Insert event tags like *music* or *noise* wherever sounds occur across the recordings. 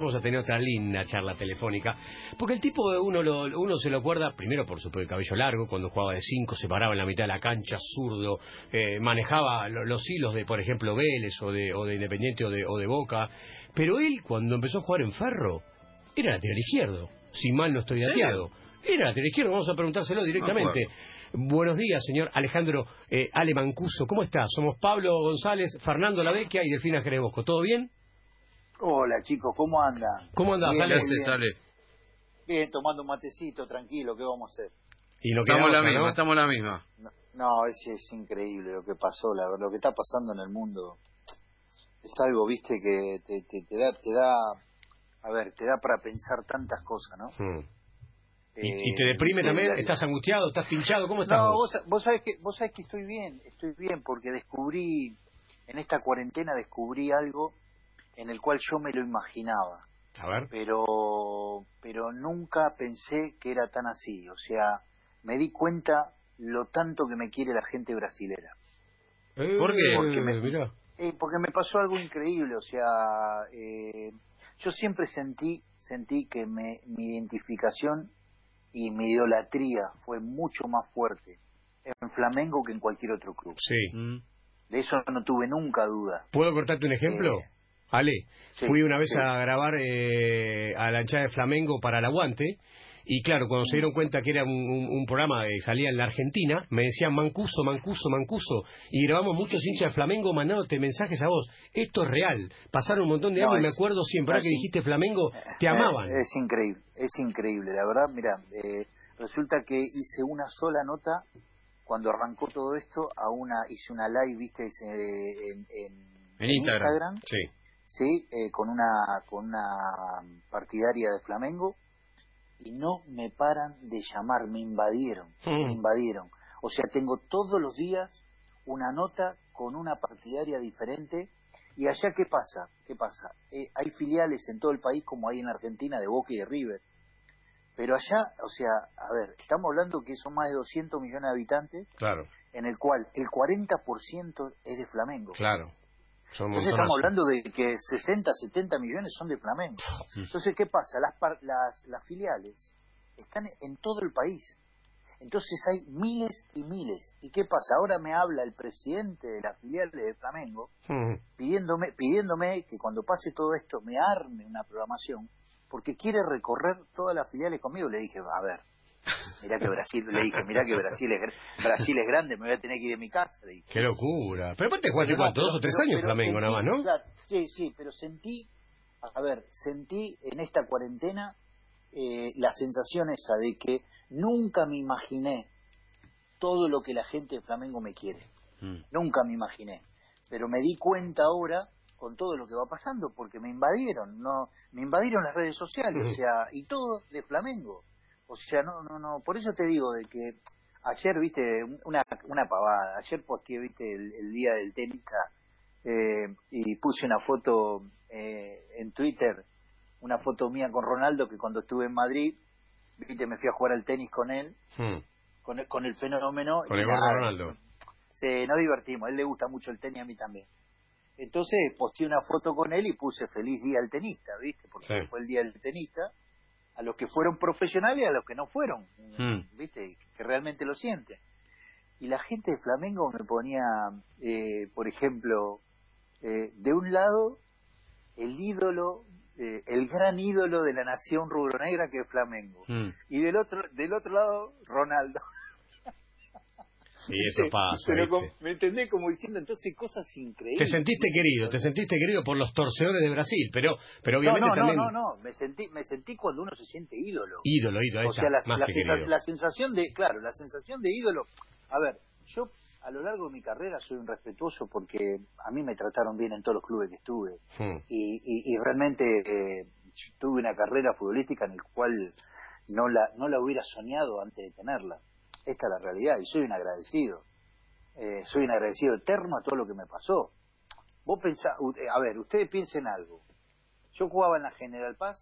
Vamos a tener otra linda charla telefónica, porque el tipo de uno lo, uno se lo acuerda primero por su cabello largo, cuando jugaba de cinco, se paraba en la mitad de la cancha, zurdo, eh, manejaba los hilos de, por ejemplo, Vélez o de, o de Independiente o de, o de Boca, pero él cuando empezó a jugar en Ferro, era lateral izquierdo, si mal no estoy dateado. Era lateral izquierdo, vamos a preguntárselo directamente. Buenos días, señor Alejandro eh, Ale Mancuso, ¿cómo está? Somos Pablo González, Fernando Lavecchia y Delfina Jerez Bosco, ¿todo bien? Hola chicos, ¿cómo andan? ¿Cómo andas? Bien, Sale? bien. sale. Bien, tomando un matecito, tranquilo, ¿qué vamos a hacer? Y no Estamos la misma, ¿no? estamos la misma. No, no, es, es increíble lo que pasó, la, lo que está pasando en el mundo. Es algo, viste, que te, te, te da, te da, a ver, te da para pensar tantas cosas, ¿no? Eh, ¿Y, y te deprime también? la- ¿Estás angustiado? ¿Estás pinchado? ¿Cómo estás No, vos? vos, vos sabés que vos sabés que estoy bien, estoy bien porque descubrí en esta cuarentena descubrí algo en el cual yo me lo imaginaba. A ver. pero pero nunca pensé que era tan así o sea me di cuenta lo tanto que me quiere la gente brasilera ¿Por qué? Porque me- Eh, mirá. Eh, porque me pasó algo increíble o sea eh, yo siempre sentí sentí que me, mi identificación y mi idolatría fue mucho más fuerte en Flamengo que en cualquier otro club Sí. Mm. de eso no tuve nunca duda ¿Puedo cortarte un ejemplo? Eh, Ale, sí, fui una vez sí. a grabar eh, a la hinchada de Flamengo para el Aguante y claro, cuando se dieron cuenta que era un, un- un programa que salía en la Argentina, me decían Mancuso, Mancuso, Mancuso y grabamos muchos hinchas de Flamengo mandándote mensajes a vos. Esto es real. Pasaron un montón de No, años y me acuerdo siempre que dijiste Flamengo, te amaban. Eh, Es increíble, es increíble, la verdad, mira, eh, resulta que hice una sola nota cuando arrancó todo esto, a una hice una live, viste, en, en- En Instagram. Sí. Sí, eh, con una con una partidaria de Flamengo y no me paran de llamar, me invadieron, me invadieron. O sea, tengo todos los días una nota con una partidaria diferente. ¿Y allá qué pasa? ¿Qué pasa? Eh, hay filiales en todo el país como hay en Argentina de Boca y de River. Pero allá, o sea, a ver, estamos hablando que son más de 200 millones de habitantes, Claro, en el cual el 40% es de Flamengo. claro. Entonces estamos hablando de que 60, 70 millones son de Flamengo. Entonces, ¿qué pasa? Las, par- las, las filiales están en todo el país. Entonces hay miles y miles. ¿Y qué pasa? Ahora me habla el presidente de las filiales de Flamengo pidiéndome, pidiéndome que cuando pase todo esto me arme una programación porque quiere recorrer todas las filiales conmigo. Le dije, a ver, mirá que Brasil, le dije, mirá que Brasil es, Brasil es grande, me voy a tener que ir de mi casa. Le dije. Qué locura. Pero aparte jugaste cuánto, dos o tres pero- años pero Flamengo sentí- nada más, ¿no? claro, sí, sí, pero sentí, a ver, sentí en esta cuarentena eh, la sensación esa de que nunca me imaginé todo lo que la gente de Flamengo me quiere. Mm. Nunca me imaginé. Pero me di cuenta ahora con todo lo que va pasando, porque me invadieron, no, me invadieron las redes sociales, o sea, y todo de Flamengo. O sea, no, no, no, por eso te digo de que ayer, viste, una, una pavada, ayer posteé, viste, el, el día del tenista, eh, y puse una foto eh, en Twitter, una foto mía con Ronaldo, que cuando estuve en Madrid, viste, me fui a jugar al tenis con él, Mm. con el, con el fenómeno. Con el nada, Ronaldo. Sí, nos divertimos. A él le gusta mucho el tenis, a mí también. Entonces posteé una foto con él y puse feliz día al tenista, ¿viste? Porque Sí. fue el día del tenista. A los que fueron profesionales y a los que no fueron, Mm. ¿viste? Que realmente lo sienten. Y la gente de Flamengo me ponía, eh, por ejemplo, eh, de un lado, el ídolo, eh, el gran ídolo de la nación rubronegra que es Flamengo. Mm. Y del otro, del otro lado, Ronaldo. Y eso pasa, Pero me entendés como diciendo entonces cosas Te increíbles. sentiste querido, te sentiste querido por los torcedores de Brasil, pero, pero obviamente no, no, también no, no, me sentí, me sentí cuando uno se siente ídolo. ídolo, ídolo, ahí o está, sea, la, más la que sensa- querido. la sensación de, claro, la sensación de ídolo. A ver, yo a lo largo de mi carrera soy un respetuoso porque a mí me trataron bien en todos los clubes que estuve Mm. y, y, y realmente eh, tuve una carrera futbolística en la cual no la, no la hubiera soñado antes de tenerla. Esta es la realidad y soy un agradecido. Eh, soy un agradecido eterno a todo lo que me pasó. Vos pensá, eh, a ver, ustedes piensen algo. Yo jugaba en la General Paz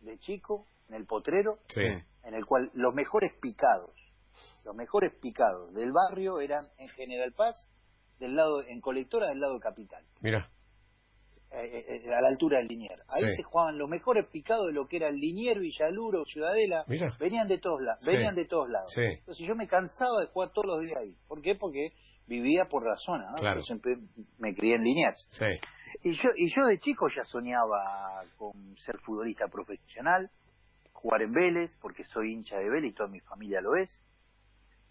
de chico, en el Potrero, Sí. en el cual los mejores picados, los mejores picados del barrio eran en General Paz, del lado en colectora del lado de Capital. Mira, eh, eh, a la altura del Linier. Ahí se jugaban los mejores picados de lo que era el Linier, Villaluro, Ciudadela. Venían de todos lados. Venían de todos lados. Entonces yo me cansaba de jugar todos los días ahí. ¿Por qué? Porque vivía por la zona, ¿no? siempre me crié en Liniers. Y yo, y yo de chico ya soñaba con ser futbolista profesional, jugar en Vélez, porque soy hincha de Vélez y toda mi familia lo es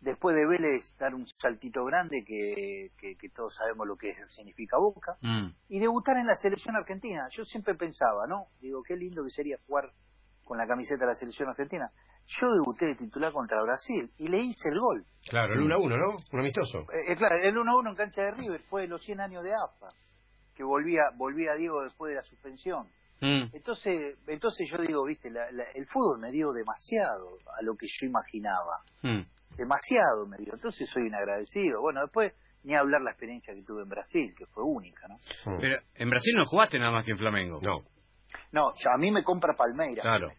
después de Vélez dar un saltito grande que, que, todos sabemos lo que significa Boca mm. y debutar en la selección argentina. Yo siempre pensaba, ¿no? Digo, qué lindo que sería jugar con la camiseta de la selección argentina. Yo debuté de titular contra Brasil y le hice el gol. Claro, el 1-1, ¿no? Un amistoso. Eh, eh, claro, el 1-1 en cancha de River fue de los 100 años de AFA, que volvía volvía Diego después de la suspensión. Mm. Entonces, entonces yo digo, viste, el fútbol me dio demasiado a lo que yo imaginaba. Mm demasiado me dio. Entonces soy inagradecido. Bueno, después ni hablar la experiencia que tuve en Brasil, que fue única, ¿no? Pero en Brasil no jugaste nada más que en Flamengo. No. No, a mí me compra Palmeiras. Claro.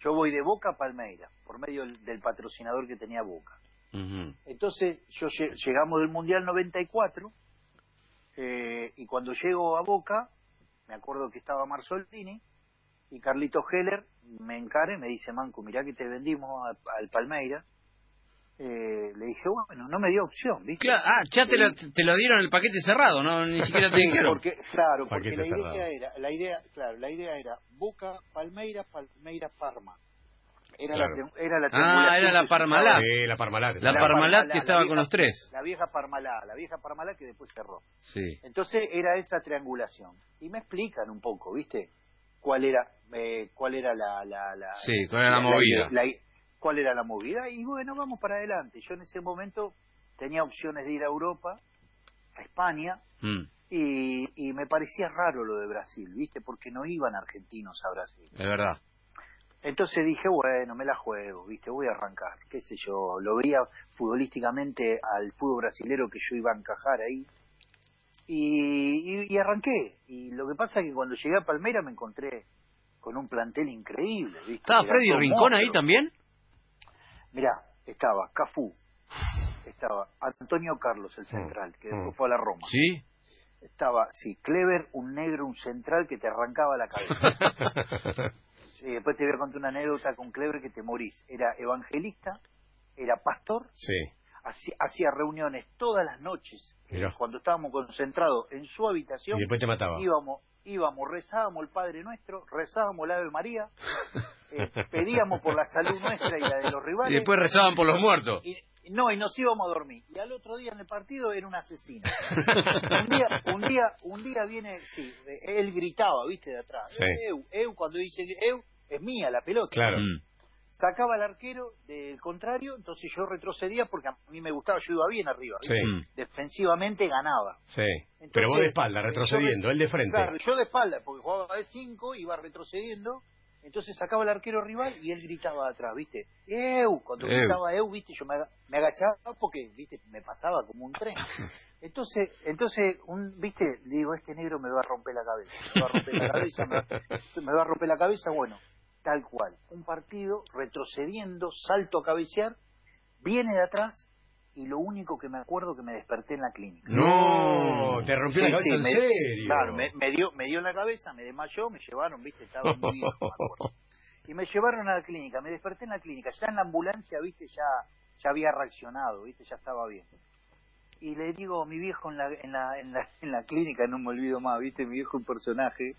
Yo voy de Boca a Palmeiras, por medio del, patrocinador que tenía Boca. Entonces, yo llegamos del Mundial 94, eh, y cuando llego a Boca, me acuerdo que estaba Marzolini, y Carlito Heller me encara y me dice, Manco, mirá que te vendimos al Palmeiras, eh, le dije, bueno, no me dio opción, ¿viste? ah, ya te lo, te lo dieron el paquete cerrado, no ni siquiera te dijeron. Porque, claro, porque la idea era, la idea, claro, la idea era Boca, Palmeiras, Palmeiras, Parma. Era, la, era la Ah, era la Parmalat. Sí, la Parmalat. La, Parmalat que estaba con los tres. La vieja Parmalat, la vieja Parmalat que después cerró. Sí. Entonces era esa triangulación. Y me explican un poco, ¿viste? Cuál era, eh, cuál era la, la, la Sí, cuál era la, movida cuál era la movida y bueno, vamos para adelante. Yo en ese momento tenía opciones de ir a Europa, a España, mm. y, y, me parecía raro lo de Brasil, ¿viste? Porque no iban argentinos a Brasil. Es verdad. Entonces dije, bueno, me la juego, ¿viste? Voy a arrancar, qué sé yo. Lo veía futbolísticamente al fútbol brasilero que yo iba a encajar ahí. Y, y, arranqué. Y lo que pasa es que cuando llegué a Palmera me encontré con un plantel increíble, ¿viste? ¿Estaba Freddy Rincón ahí también? Mirá, estaba Cafú, estaba Antonio Carlos, el mm, central, que después mm. fue a la Roma. Sí. Estaba, sí, Clever, un negro, un central que te arrancaba la cabeza. *laughs* sí, después te voy a contar una anécdota con Clever que te morís. Era evangelista, era pastor, sí. hacía, reuniones todas las noches. Cuando estábamos concentrados en su habitación, y después te mataba. íbamos, íbamos, rezábamos el Padre Nuestro, rezábamos la Ave María, *laughs* eh, pedíamos por la salud nuestra y la de los rivales. Y después rezaban por los muertos. Y, no, y nos íbamos a dormir. Y al otro día en el partido era un asesino. *laughs* un día, un día, un día viene, sí, él gritaba, viste, de atrás. Eu, eu, cuando dice eu, es mía la pelota. Claro. Mm sacaba al arquero del contrario, entonces yo retrocedía porque a mí me gustaba, yo iba bien arriba. Mm. Defensivamente ganaba. Sí. Pero vos de espalda, retrocediendo, él de frente. Claro, yo de espalda, porque jugaba de 5, iba retrocediendo, entonces sacaba al arquero rival y él gritaba atrás, ¿viste? ¡Eu! Cuando gritaba Eu, ¿viste? Yo me, agachaba porque, ¿viste? Me pasaba como un tren. *laughs* Entonces, entonces un, ¿viste? Le digo, este negro me va a romper la cabeza. Me va a romper la cabeza, me va *laughs* a romper la cabeza, bueno tal cual. Un partido retrocediendo, salto a cabecear, viene de atrás y lo único que me acuerdo que me desperté en la clínica. No, te rompió la cabeza en me, serio. Claro, me, dio, me dio en la cabeza, me desmayó, me llevaron, viste, estaba muy Y me llevaron a la clínica, me desperté en la clínica, ya en la ambulancia, viste, ya, ya había reaccionado, viste, ya estaba bien. Y le digo, mi viejo en la, en la, en la, en la clínica, no me olvido más, viste, mi viejo un personaje,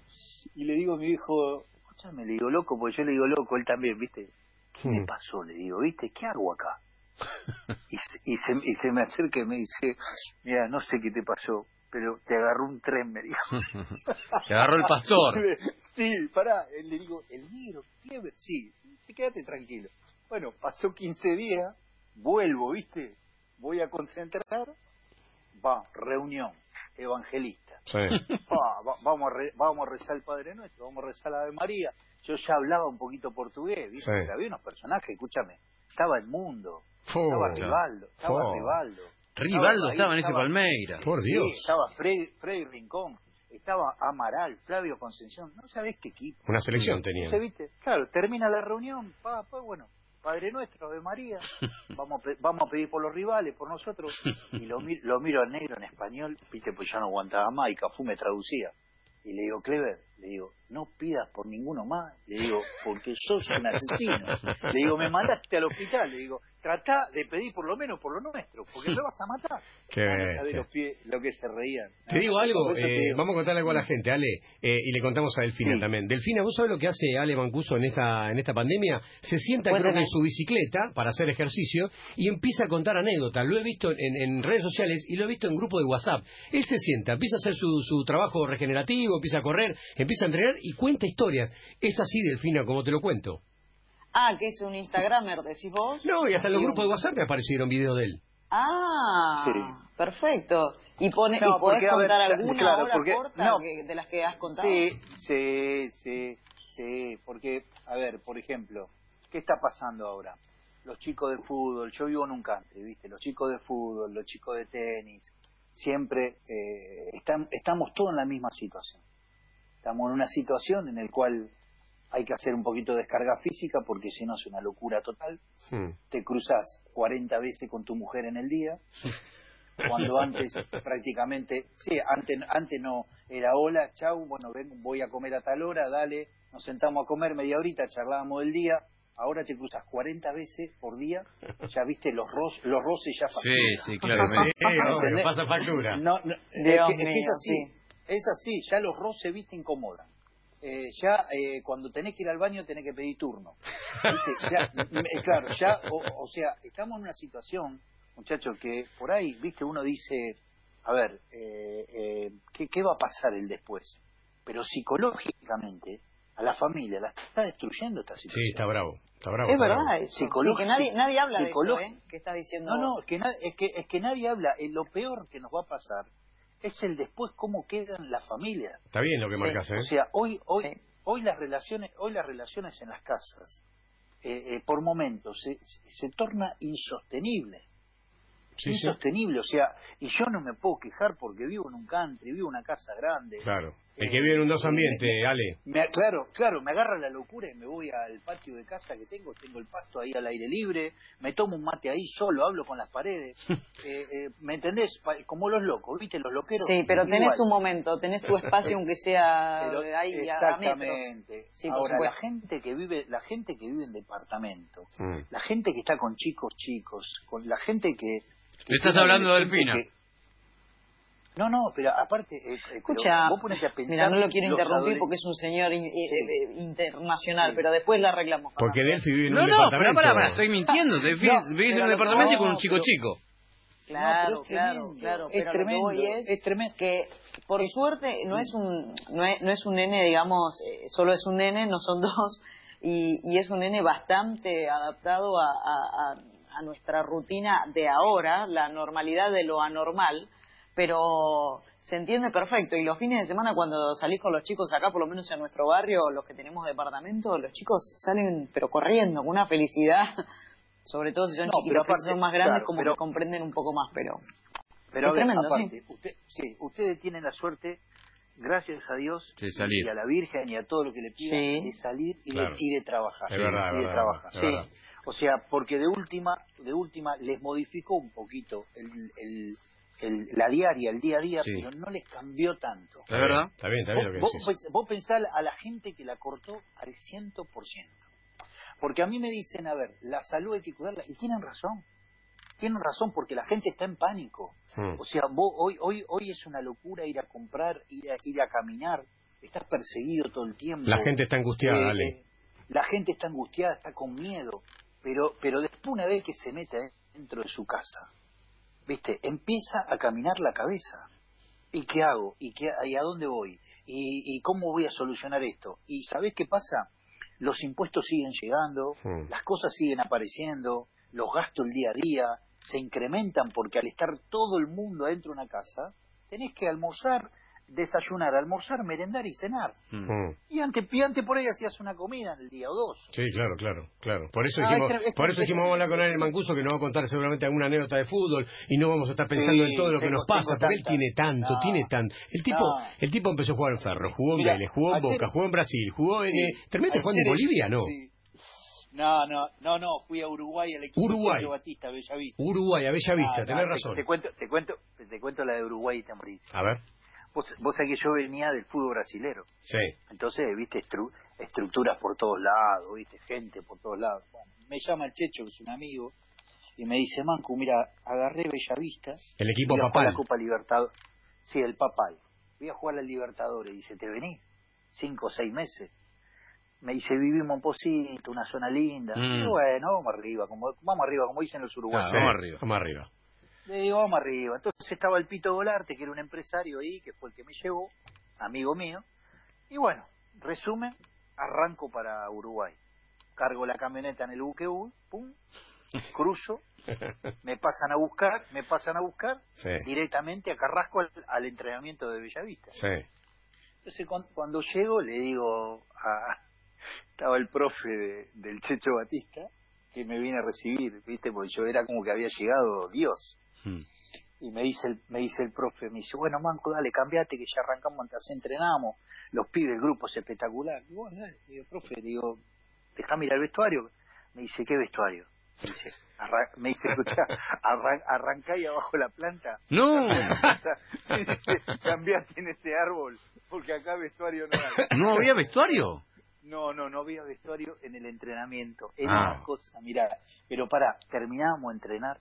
y le digo a mi viejo, me le digo loco, porque yo le digo loco, él también, ¿viste? ¿Qué me pasó? Le digo, ¿viste? ¿Qué hago acá? *laughs* y, se, y, se, y se me acerca y me dice, mira, no sé qué te pasó, pero te agarró un tren, me dijo. *laughs* te agarró el pastor. *laughs* sí, pará, le digo, el negro, sí, quédate tranquilo. Bueno, pasó 15 días, vuelvo, ¿viste? Voy a concentrar, va, reunión, evangelista *laughs* vamos, a vamos a rezar el Padre Nuestro, vamos a rezar la Ave María. Yo ya hablaba un poquito portugués, ¿viste? había unos personajes, escúchame. Estaba el mundo, estaba Rivaldo, estaba Rivaldo. Rivaldo estaba, en ese Palmeira. Por Dios. estaba Freddy, Rincón, estaba Amaral, Flavio Concepción. No sabés qué equipo. Una selección tenía. ¿viste? Claro, termina la reunión, pa, pa, bueno, Padre Nuestro, de María, *laughs* vamos a, vamos a pedir por los rivales, por nosotros, y lo, lo miro al negro en español, viste, pues ya no aguantaba más y Cafú me traducía. Y le digo, Clever, le digo, no pidas por ninguno más. Le digo, porque sos un asesino. *laughs* Le digo, me mandaste al hospital. Le digo, trata de pedir por lo menos por lo nuestro, porque me *laughs* vas a matar. Qué los pies- lo que se reían. Te digo algo, te eh, digo. vamos a contarle algo a la gente, Ale, eh, y le contamos a Delfina Sí. también. Delfina, ¿vos sabés lo que hace Ale Mancuso en esta, en esta pandemia? Se sienta, creo que en su bicicleta para hacer ejercicio y empieza a contar anécdotas. Lo he visto en, en redes sociales y lo he visto en grupo de WhatsApp. Él se sienta, empieza a hacer su, su trabajo regenerativo, empieza a correr, empieza a entrenar y cuenta historias. Es así, Delfina, como te lo cuento. Ah, que es un Instagramer, decís vos. No, y hasta en los grupos de WhatsApp me aparecieron videos de él. Ah, Sí. perfecto. ¿Y, pone, No, ¿y podés porque, a ver, contar claro, alguna claro, porque- corta no. que- de las que has contado? Sí, sí, sí, sí, porque, a ver, por ejemplo, ¿qué está pasando ahora? Los chicos de fútbol, yo vivo en un country, ¿viste? Los chicos de fútbol, los chicos de tenis, siempre eh, están, estamos todos en la misma situación. Estamos en una situación en la cual hay que hacer un poquito de descarga física porque si no es una locura total. Hmm. Te cruzas 40 veces con tu mujer en el día, cuando antes *laughs* prácticamente, sí, antes, antes no, era hola, chau, bueno, ven, voy a comer a tal hora, dale, nos sentamos a comer media horita, charlábamos del día, ahora te cruzas 40 veces por día, ya viste los, ro los roces ya Sí, facturan. sí. Sí, obvio, ¿Entendés? pasa factura. No, no, es, que, es que es así, sí. es así, ya los roces, viste, incomodan. Eh, ya eh, cuando tenés que ir al baño tenés que pedir turno. ¿Viste? Ya, eh, claro, ya, o, o sea, estamos en una situación, muchachos, que por ahí, viste, uno dice, a ver, eh, eh, ¿qué, ¿qué va a pasar el después? Pero psicológicamente, a la familia la está destruyendo esta situación. Sí, está bravo. Está bravo. Es está verdad bravo. eso. Sí, Psicológico- que nadie, nadie habla de esto, psicológico- ¿eh? Que está diciendo No, no, es que, es que, es que nadie habla. Eh, lo peor que nos va a pasar es el después cómo quedan las familias. Está bien lo que Sí, marcas, ¿eh? O sea, hoy, hoy, Sí. hoy las relaciones, hoy las relaciones en las casas, eh, eh, por momentos, se, se, torna insostenible. Sí, sí. insostenible, o sea, y yo no me puedo quejar porque vivo en un country, vivo en una casa grande. Claro. El Eh, que vive en un dos eh, ambiente, Ale. Me- claro, claro, me agarra la locura y me voy al patio de casa que tengo, tengo el pasto ahí al aire libre, me tomo un mate ahí solo, hablo con las paredes, *laughs* eh, eh, ¿me entendés? Pa- Como los locos, ¿viste? Los loqueros. Sí, pero tenés igual. tu momento, tenés tu espacio aunque sea Pero- ahí a metros. exactamente. Sí, Ahora la gente que vive, la gente que vive en departamento, Mm. la gente que está con chicos chicos, con la gente que, que Le estás hablando de Delfina. que- No, no, pero aparte, eh, eh, pero Escucha, vos ponete a pensar mira, no lo quiero interrumpir porque es un señor in- eh, eh, internacional, Sí. pero después la arreglamos. Porque Delphi vive en No, un no, pero departamento. pará, pará, estoy mintiendo. No, vivís en un departamento y con un no, chico pero- chico. Claro, No, es claro, claro. es Pero lo que tremendo, voy es, es tremendo. que por suerte no es un no es, no es un nene, digamos, eh, solo es un nene, no son *laughs* dos, y, y es un nene bastante adaptado a, a- a- a nuestra rutina de ahora, la normalidad de lo anormal, pero se entiende perfecto. Y los fines de semana cuando salís con los chicos acá, por lo menos en nuestro barrio, los que tenemos departamento, los chicos salen pero corriendo, con una felicidad. *laughs* Sobre todo si son No, chiquitos, aparte, son más grandes, claro, como pero- que comprenden un poco más, pero... Pero Es a ver, tremendo, aparte, usted, sí, ustedes tienen la suerte, gracias a Dios salir. y a la Virgen y a todo lo que le pidan, Sí. de salir y, Claro. de, y de trabajar. Es verdad, y es de verdad, trabajar. es Sí. verdad. O sea, porque de última, de última les modificó un poquito el, el- el- la diaria, el día a día, Sí. pero no les cambió tanto. ¿Es verdad? Está bien, está bien lo que Vos, decís. vos, vos pensá a la gente que la cortó al 100%. Porque a mí me dicen, a ver, la salud hay que cuidarla, y tienen razón. Tienen razón porque la gente está en pánico. Mm. O sea, vos, hoy, hoy, hoy es una locura ir a comprar, ir a, ir a caminar, estás perseguido todo el tiempo. La gente está angustiada, Eh, Ale. eh, la gente está angustiada, está con miedo, pero, pero después una vez que se mete dentro de su casa, viste, empieza a caminar la cabeza. ¿Y qué hago? ¿Y, qué, y a dónde voy? ¿Y, ¿Y cómo voy a solucionar esto? ¿Y sabés qué pasa? Los impuestos siguen llegando, las cosas siguen apareciendo, los gastos el día a día se incrementan porque al estar todo el mundo adentro de una casa, tenés que almorzar, desayunar, almorzar, merendar y cenar. Mm. Y antes, y antes por ahí hacías una comida en el día o dos. Sí, claro, claro, claro. Por eso Ah, dijimos, es tre- es por eso dijimos vamos a hablar con él el Mancuso que nos va a contar seguramente alguna anécdota de fútbol y no vamos a estar pensando Sí, en todo lo que nos pasa, porque él tiene tanto, No. tiene tanto. El tipo, No. el tipo empezó a jugar en Ferro, jugó en Vélez, jugó en Boca, jugó en Brasil, jugó en Sí. eh, terminaste jugando en Bolivia, ¿no? Sí. No, no, no, no, fui a Uruguay al equipo Uruguay. de Batista, Bellavista. Uruguay, a Bella Vista, Ah, tenés te- razón. Te, cuento, te cuento, te cuento la de Uruguay y morís. A ver. Vos, vos sabés que yo venía del fútbol brasilero. Sí. Entonces, viste, estru- estructuras por todos lados, viste, gente por todos lados. Bueno, me llama el Checho, que es un amigo, y me dice, Mancu, mira, agarré Bellavista. El equipo voy a jugar papal. la Copa Libertadores. Sí, el papal. Voy a jugar la Libertadores. Dice, ¿te venís? Cinco o seis meses. Me dice, vivimos en Posito, una zona linda. Mm. Y bueno, vamos arriba, como, vamos arriba, como dicen los uruguayos. Ah, vamos arriba. Vamos arriba. Le digo, vamos arriba. Entonces estaba el Pito Golarte, que era un empresario ahí, que fue el que me llevó, amigo mío. Y bueno, resumen, arranco para Uruguay. Cargo la camioneta en el buquebús, pum, cruzo, *laughs* me pasan a buscar, me pasan a buscar Sí. directamente a Carrasco al, al entrenamiento de Bellavista. Sí. Entonces cuan- cuando, llego le digo a... *laughs* Estaba el profe de- del Checho Batista, que me viene a recibir, ¿viste? Porque yo era como que había llegado Dios. Mm. Y me dice el, me dice el profe, me dice, bueno, Manco, dale, cambiate que ya arrancamos, así entrenamos, los pibes, el grupo es espectacular. Y bueno, dale, le digo, profe, digo, déjame ir al vestuario. Me dice, ¿qué vestuario? Me dice, arra- *laughs* me dice escuchá, arran- arrancá ahí abajo la planta. No, *laughs* Me dice, cambiate en ese árbol, porque acá vestuario no hay. no había vestuario. No, no, no había vestuario en el entrenamiento. Era Ah. una cosa, mirá, pero para, terminábamos de entrenar,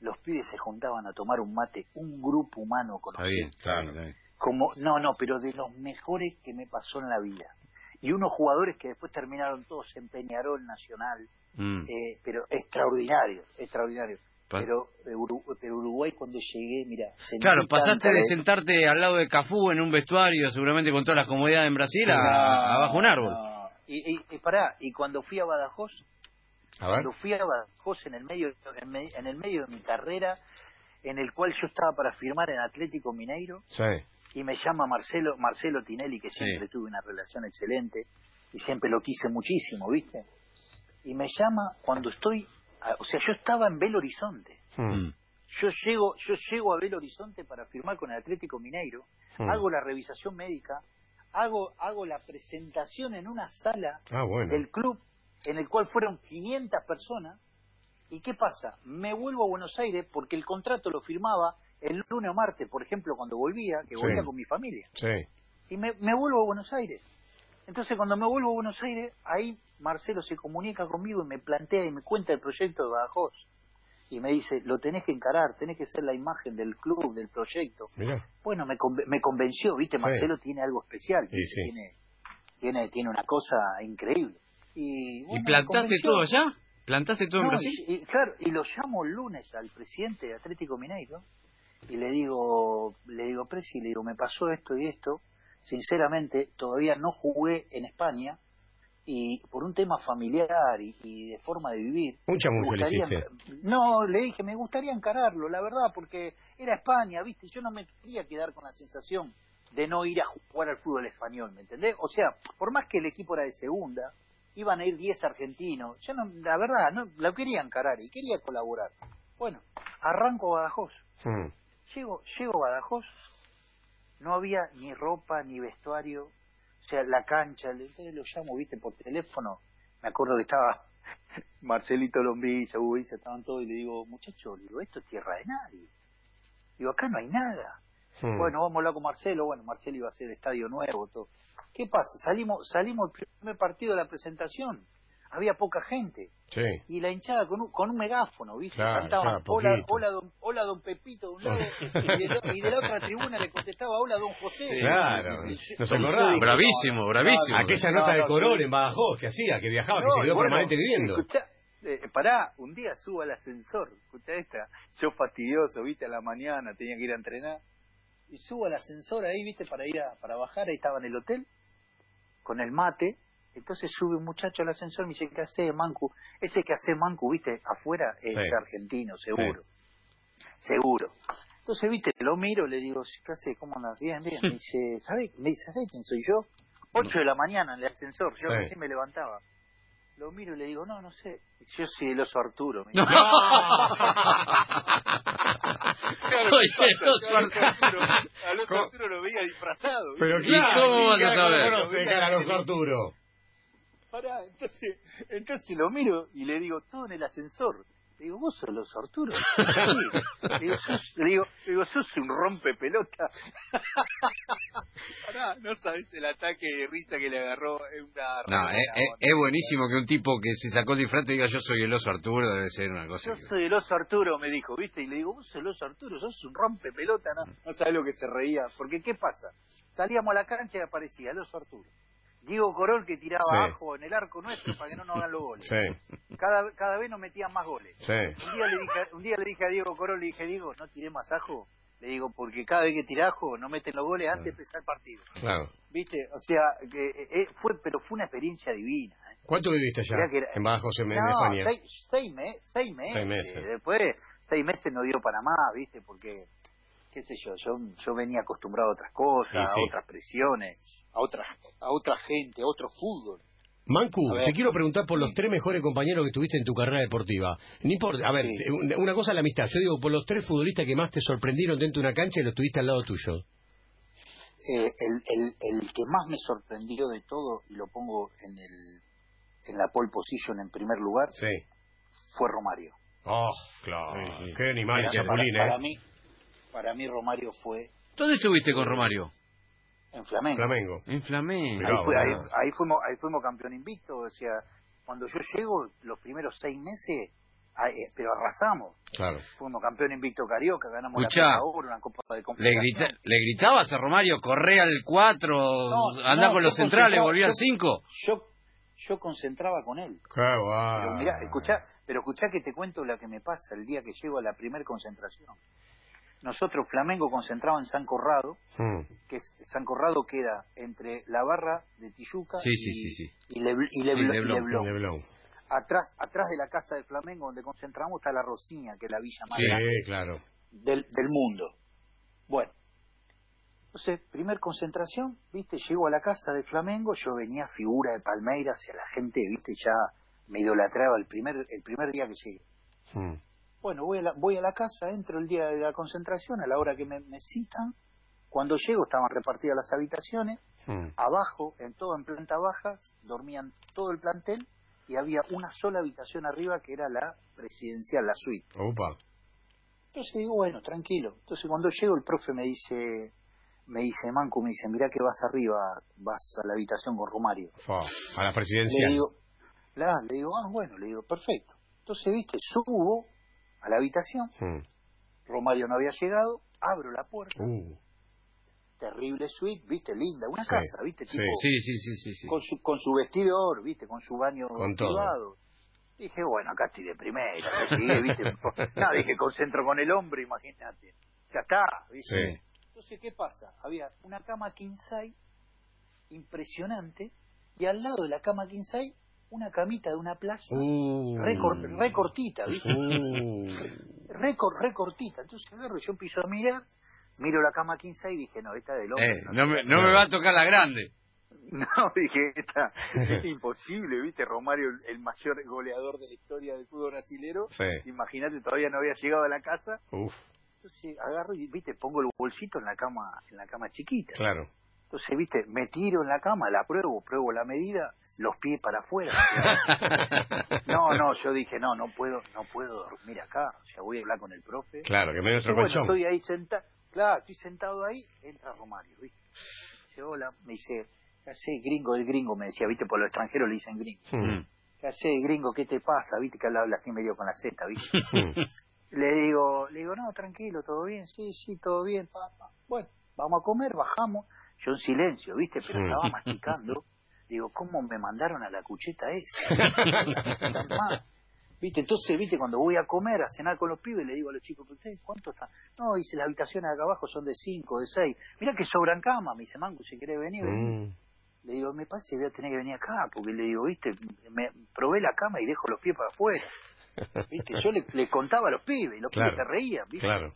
los pibes se juntaban a tomar un mate, un grupo humano Está conocido. bien, claro, está bien. Como, no, no, pero de los mejores que me pasó en la vida. Y unos jugadores que después terminaron todos en Peñarol Nacional, Mm. eh, pero extraordinario, extraordinario. Pero, eh, pero Uruguay cuando llegué, mira, Claro, pasaste de sentarte al lado de Cafú en un vestuario, seguramente con todas las comodidades en Brasil, a, No, abajo un árbol. no. Y, y, y pará, y cuando fui a Badajoz, A. cuando fui a Badajoz en el medio en, me- en el medio de mi carrera en el cual yo estaba para firmar en Atlético Mineiro Sí. y me llama Marcelo Marcelo Tinelli que Sí. siempre tuve una relación excelente y siempre lo quise muchísimo viste y me llama cuando estoy a- o sea yo estaba en Belo Horizonte Mm. Mm. yo llego yo llego a Belo Horizonte para firmar con el Atlético Mineiro Mm. hago la revisación médica hago hago la presentación en una sala Ah, bueno. del club en el cual fueron 500 personas. ¿Y qué pasa? Me vuelvo a Buenos Aires porque el contrato lo firmaba el lunes o martes, por ejemplo, cuando volvía, que Sí. volvía con mi familia. Sí. Y me, me vuelvo a Buenos Aires. Entonces, cuando me vuelvo a Buenos Aires, ahí Marcelo se comunica conmigo y me plantea y me cuenta el proyecto de Badajoz. Y me dice, lo tenés que encarar, tenés que ser la imagen del club, del proyecto. Bueno, me, conve- me convenció, ¿viste? Sí. Marcelo tiene algo especial. Sí, ¿viste? sí. Tiene, tiene, tiene una cosa increíble. Y, bueno, ¿Y plantaste todo allá? ¿Plantaste todo en Brasil? y, y claro, y lo llamo el lunes al presidente de Atlético Mineiro y le digo, le digo, Presi, le digo, me pasó esto y esto. Sinceramente, todavía no jugué en España y por un tema familiar y, y de forma de vivir. Mucha gustaría-. No, le dije, me gustaría encararlo, la verdad, porque era España, ¿viste? Yo no me quería quedar con la sensación de no ir a jugar al fútbol español, ¿me entendés? O sea, por más que el equipo era de segunda, iban a ir 10 argentinos. Yo, no, la verdad, no lo quería encarar y quería colaborar. Bueno, arranco a Badajoz. Llego, llego a Badajoz, no había ni ropa ni vestuario, o sea, la cancha, entonces lo llamo, viste, por teléfono, me acuerdo que estaba *laughs* Marcelito Lombilla, Hugo estaban todos, y le digo, muchacho, le digo, esto es tierra de nadie. Digo, acá no hay nada. Mm. Bueno, vamos a hablar con Marcelo, bueno, Marcelo iba a hacer estadio nuevo, todo. ¿Qué pasa? Salimos, salimos el primer partido de la presentación, había poca gente, Sí. y la hinchada con un, con un megáfono, ¿viste? Claro, Cantaban, claro, hola, hola, don, hola, don Pepito de un lado, y de, la- y de la otra tribuna le contestaba, hola, don José. Claro. Sí. Nos Y acordamos. dije, Bravísimo, bravísimo. Aquella No, nota de Corol sí. en Badajoz que hacía, que viajaba, que No, se quedó bueno, permanente viviendo. escuchá, eh, pará, un día subo al ascensor, escucha esta, yo fastidioso, viste, a la mañana tenía que ir a entrenar, y subo al ascensor ahí, viste, para ir a, para bajar, ahí estaba en el hotel, con el mate, entonces sube un muchacho al ascensor y me dice, ¿qué hace Mancu? Ese que hace Mancu, viste, afuera es Sí. argentino, seguro, seguro. Entonces, viste, lo miro, le digo, ¿qué hace? ¿Cómo andas? Bien, bien. Me *laughs* dice, ¿sabés? Me dice, ¿sabés quién soy yo? Ocho de la mañana en el ascensor, yo Sí. recién me levantaba. Lo miro y le digo, no, no sé. Yo soy el oso Arturo. me No. dice. *laughs* Soy el oso Arturo. Al oso ¿Cómo? Arturo lo veía disfrazado. Pero ¿Y claro, cómo vas a saber? ¿cómo no se dejar a los Arturo? Pará, entonces, entonces lo miro y le digo, todo en el ascensor. Le digo, vos sos los Arturo. Sí. Le digo, sos, le digo, le digo, sos un rompe pelota. Pará, no sabes el ataque de risa que le agarró en una No, es, remera, es- buenísimo que un tipo que se sacó el disfraz diga yo soy el oso Arturo, debe ser una cosa. Yo que- soy el oso Arturo, me dijo, ¿viste? Y le digo, vos sos el oso Arturo, sos un rompe pelota, no, no sabes lo que se reía. Porque, ¿qué pasa? Salíamos a la cancha y aparecía el oso Arturo. Diego Corol que tiraba Sí. ajo en el arco nuestro para que no nos hagan los goles. Sí, Cada, cada vez nos metían más goles. sí. Un día, le dije, un día le dije a Diego Corol, le dije, Diego, no tiré más ajo. Le digo, porque cada vez que tira ajo no meten los goles antes de empezar el partido. Claro. ¿Viste? O sea, que eh, fue, pero fue una experiencia divina. ¿eh? ¿Cuánto viviste allá? Era- En Bajos, en, España. seis, seis, me- seis meses. Seis meses. Después, seis meses no dio para más, ¿viste? Porque, qué sé yo, yo, yo venía acostumbrado a otras cosas, Sí, a otras presiones, a otra, a otra gente, a otro fútbol. Mancu, ver. te quiero preguntar por los Sí. tres mejores compañeros que tuviste en tu carrera deportiva. Ni por, a ver, Sí. una cosa es la amistad. Yo digo, por los tres futbolistas que más te sorprendieron dentro de una cancha y los tuviste al lado tuyo. Eh, el, el, el que más me sorprendió de todo, y lo pongo en, el, en la pole position en primer lugar, Sí. fue Romario. Oh, claro. Sí, sí. Qué animal, qué para, para ¿eh? mí, para mí Romario fue ¿Dónde estuviste con Romario? en Flamengo. Flamengo. En Flamengo. Ahí, fue- ahí, boludo. ahí fuimos ahí fuimos campeón invicto o sea cuando yo llego los primeros seis meses ahí, eh, pero arrasamos Claro. fuimos campeón invicto carioca ganamos Escuchá, la Copa Oro una copa de ¿Le, grita- ¿Le gritabas a Romario, corre al 4, No, anda no, con los centrales, volví al yo- 5? yo yo concentraba con él Qué guay. pero mirá escuchá pero escuchá que te cuento la que me pasa el día que llego a la primer concentración nosotros Flamengo concentraba en San Corrado Mm. que es, San Corrado queda entre la barra de Tijuca Sí, y, sí, sí, sí. y, Lebl- y Sí, Lebl- y Leblon, atrás atrás de la casa de Flamengo donde concentramos está la Rosiña que es la villa más Sí, grande claro. del, del mundo bueno entonces primer concentración viste llego a la casa de Flamengo yo venía figura de Palmeiras y a la gente viste ya me idolatraba el primer el primer día que llegué Mm. Bueno voy a la, voy a la casa entro el día de la concentración a la hora que me, me citan cuando llego estaban repartidas las habitaciones abajo, en todo en planta baja, dormían todo el plantel y había una sola habitación arriba que era la presidencial, la suite. Opa. Entonces digo, bueno, tranquilo. Entonces cuando llego el profe me dice, me dice, Manco, me dice, mirá que vas arriba, vas a la habitación con Romario. A la Le presidencial. digo, la, le digo, ah, bueno, le digo, perfecto. Entonces, viste, subo a la habitación. Romario no había llegado, abro la puerta, Uh. terrible suite, viste, linda, una Sí, casa, viste, tipo, Sí, sí, sí, sí. sí. con su con su vestidor, viste, con su baño Con todo. privado. Dije, bueno, acá estoy de primera, me sigue, viste. *laughs* no, dije, concentro con el hombre, imagínate. Ya está, viste. Entonces, ¿qué pasa? Había una cama king size impresionante y al lado de la cama king size una camita de una plaza Uh. re, cor- re cortita, viste. Uh. *laughs* Re, cor- re cortita. Entonces agarro, yo empiezo a mirar, miro la cama king size y dije, no, esta es del hombre. Eh, no, me, no me va a tocar la grande. *laughs* No, dije, esta, es *laughs* imposible, ¿viste? Romario, el, el mayor goleador de la historia del fútbol brasilero. Sí. Imagínate, todavía no había llegado a la casa. Uf. Entonces agarro y, ¿viste? Pongo el bolsito en la cama en la cama chiquita. Claro. Entonces, ¿viste? Me tiro en la cama, la pruebo, pruebo la medida, los pies para afuera. *laughs* No, no, yo dije, no, no puedo, no puedo dormir acá. O sea, voy a hablar con el profe. Claro, que me dio otro bueno, colchón. estoy ahí sentado, claro, estoy sentado ahí, entra Romario, ¿viste? Me dice, hola, me dice, ¿qué haces, gringo del gringo? Me decía, ¿viste? Por los extranjeros le dicen gringo. Mm. ¿Qué haces, gringo? ¿Qué te pasa? ¿Viste que él habla así medio con la Z, ¿viste? *laughs* Le digo, le digo, no, tranquilo, todo bien, sí, sí, todo bien, papá. Bueno, vamos a comer, bajamos. Yo en silencio, ¿viste? Pero estaba masticando. *laughs* Digo, ¿cómo me mandaron a la cucheta esa? *laughs* ¿Viste? Entonces, ¿viste? Cuando voy a comer, a cenar con los pibes, le digo a los chicos, ¿pero ustedes cuánto están? No, dice, las habitaciones de acá abajo son de cinco, de seis. Mirá que sobran camas, me dice, Manco, si querés venir, vení. Mm. Le digo, me parece que voy a tener que venir acá, porque le digo, viste, me probé la cama y dejo los pies para afuera. *laughs* Viste, yo le, le contaba a los pibes y los Claro, pibes se reían, viste. Claro.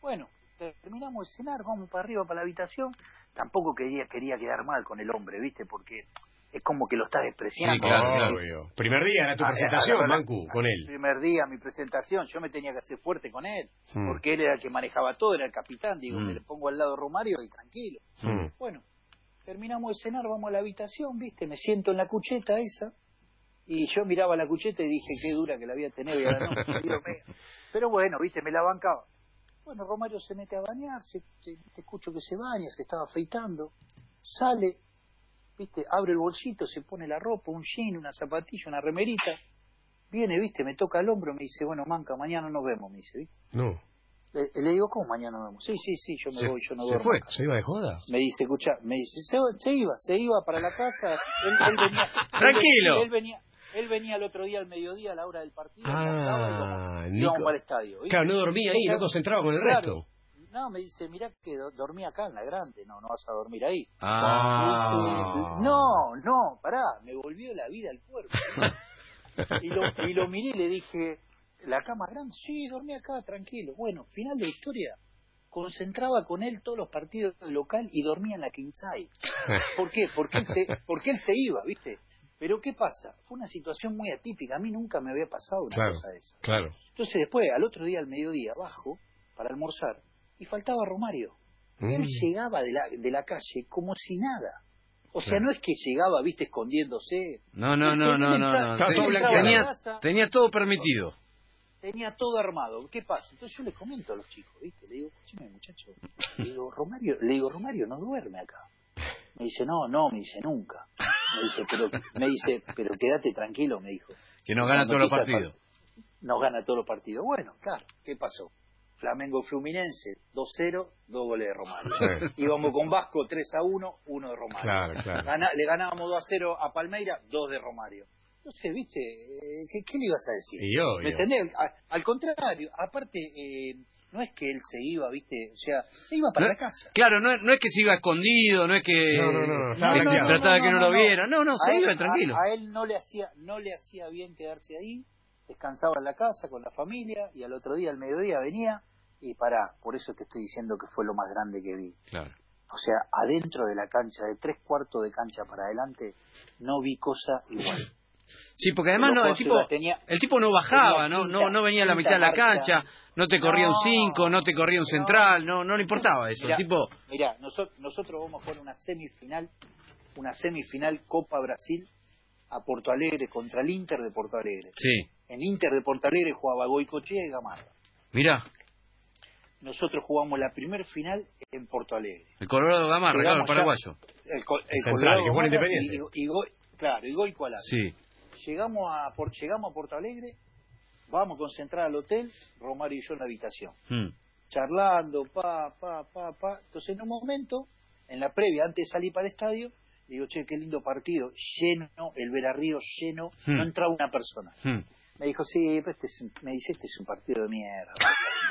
Bueno, terminamos de cenar, vamos para arriba, para la habitación. Tampoco quería, quería quedar mal con el hombre, viste, porque es como que lo estás despreciando. Sí, claro, claro. Obvio. Primer día era tu Ah, presentación, ah, ah, Mancu, con él. primer día, mi presentación, yo me tenía que hacer fuerte con él, Mm. porque él era el que manejaba todo, era el capitán. Digo, Mm. me le pongo al lado Romario y tranquilo. Mm. Bueno, terminamos de cenar, vamos a la habitación, ¿viste? Me siento en la cucheta esa. Y yo miraba la cucheta y dije, qué dura que la había tenido y ahora no. Pero bueno, viste, me la bancaba. Bueno, Romario se mete a bañarse, se- te escucho que se baña, se estaba afeitando, sale, viste, abre el bolsito, se pone la ropa, un jean, una zapatilla, una remerita, viene, viste, me toca el hombro, me dice, bueno, manca, mañana nos vemos, me dice, viste. No. Le, le digo, ¿cómo mañana nos vemos? Sí, sí, sí, yo me Se- voy, yo no se duermo fue. acá. ¿Se iba de joda? Me dice, escucha, me dice, se, se iba, se iba para la casa, él, él venía, él Tranquilo. venía- Él, venía, él venía el otro día al mediodía a la hora del partido, Ah, y íbamos- el estadio. ¿viste? Claro, no dormía ahí, no concentraba con el Claro. resto. No, me dice, mirá que do- dormí acá en la grande, no, no vas a dormir ahí. Ah. No, no, pará, me volvió la vida al cuerpo. *laughs* y, lo, y lo miré y le dije, ¿la cama grande? Sí, dormí acá, tranquilo. Bueno, final de historia. Concentraba con él todos los partidos local y dormía en la Kingside. ¿Por qué? Porque él, se, porque él se iba, ¿viste? Pero ¿qué pasa? Fue una situación muy atípica. A mí nunca me había pasado una Claro, cosa de esa. claro. Entonces después, al otro día, al mediodía, bajo para almorzar y faltaba Romario. Él Mm. llegaba de la, de la calle como si nada. O sea, Claro. no es que llegaba, viste, escondiéndose. No, no, no, no, no, tenía todo permitido. tenía todo armado. ¿Qué pasa? Entonces yo les comento a los chicos, ¿viste? Le digo, escúchame, muchacho. Le digo, Romario, le digo, Romario no duerme acá. Me dice, no, no, me dice, nunca. Me dice, pero, me dice, pero quédate tranquilo, me dijo. Que nos gana todos los partidos. Nos gana todos los partidos. Bueno, claro, ¿qué pasó? Flamengo Fluminense, 2-0, dos goles de Romario. Sí. Íbamos con Vasco 3 a 1, uno de Romario. Claro, claro. Gana- le ganábamos 2 a 0 a Palmeira, 2 de Romario. Entonces, ¿viste? Eh, ¿Qué, qué le ibas a decir? Y obvio. ¿Me entendés? A- al contrario, aparte, eh, no es que él se iba, ¿viste? O sea, se iba para No- la casa. Claro, no, no es que se iba escondido, no es que trataba de que no, lo viera. No, no, se él- iba tranquilo. A, a él no le hacía no le hacía bien quedarse ahí, descansaba en la casa con la familia y al otro día, al mediodía, venía y pará. Por eso te estoy diciendo que fue lo más grande que vi. Claro. O sea, adentro de la cancha, de tres cuartos de cancha para adelante, no vi cosa igual. Sí, porque además no, el tipo, tenía- el tipo no bajaba, no, no, no venía a la mitad de la marcha. cancha, no te corría un No. 5, no te corría un central, no, no le importaba eso. Mirá, el tipo, mirá, nosotros, nosotros vamos a jugar una semifinal, una semifinal Copa Brasil a Porto Alegre contra el Inter de Porto Alegre. sí, En Inter de Porto Alegre jugaba Goicochea y Gamarra. mirá, Nosotros jugamos la primer final en Porto Alegre. el Colorado Gamarra, claro, el paraguayo. El, Central, Colorado que juega Gamarra Independiente. Y, y Goi- claro, y Goico al arco. Sí, Llegamos a, por, llegamos a Porto Alegre, vamos a concentrar al hotel, Romario y yo en la habitación. mm, charlando, pa, pa, pa, pa. Entonces, en un momento, en la previa, antes de salir para el estadio, digo, che, qué lindo partido, lleno, el Verarrío lleno, no entraba una persona. mm. Me dijo, sí, pero este es un- me dice, este es un partido de mierda.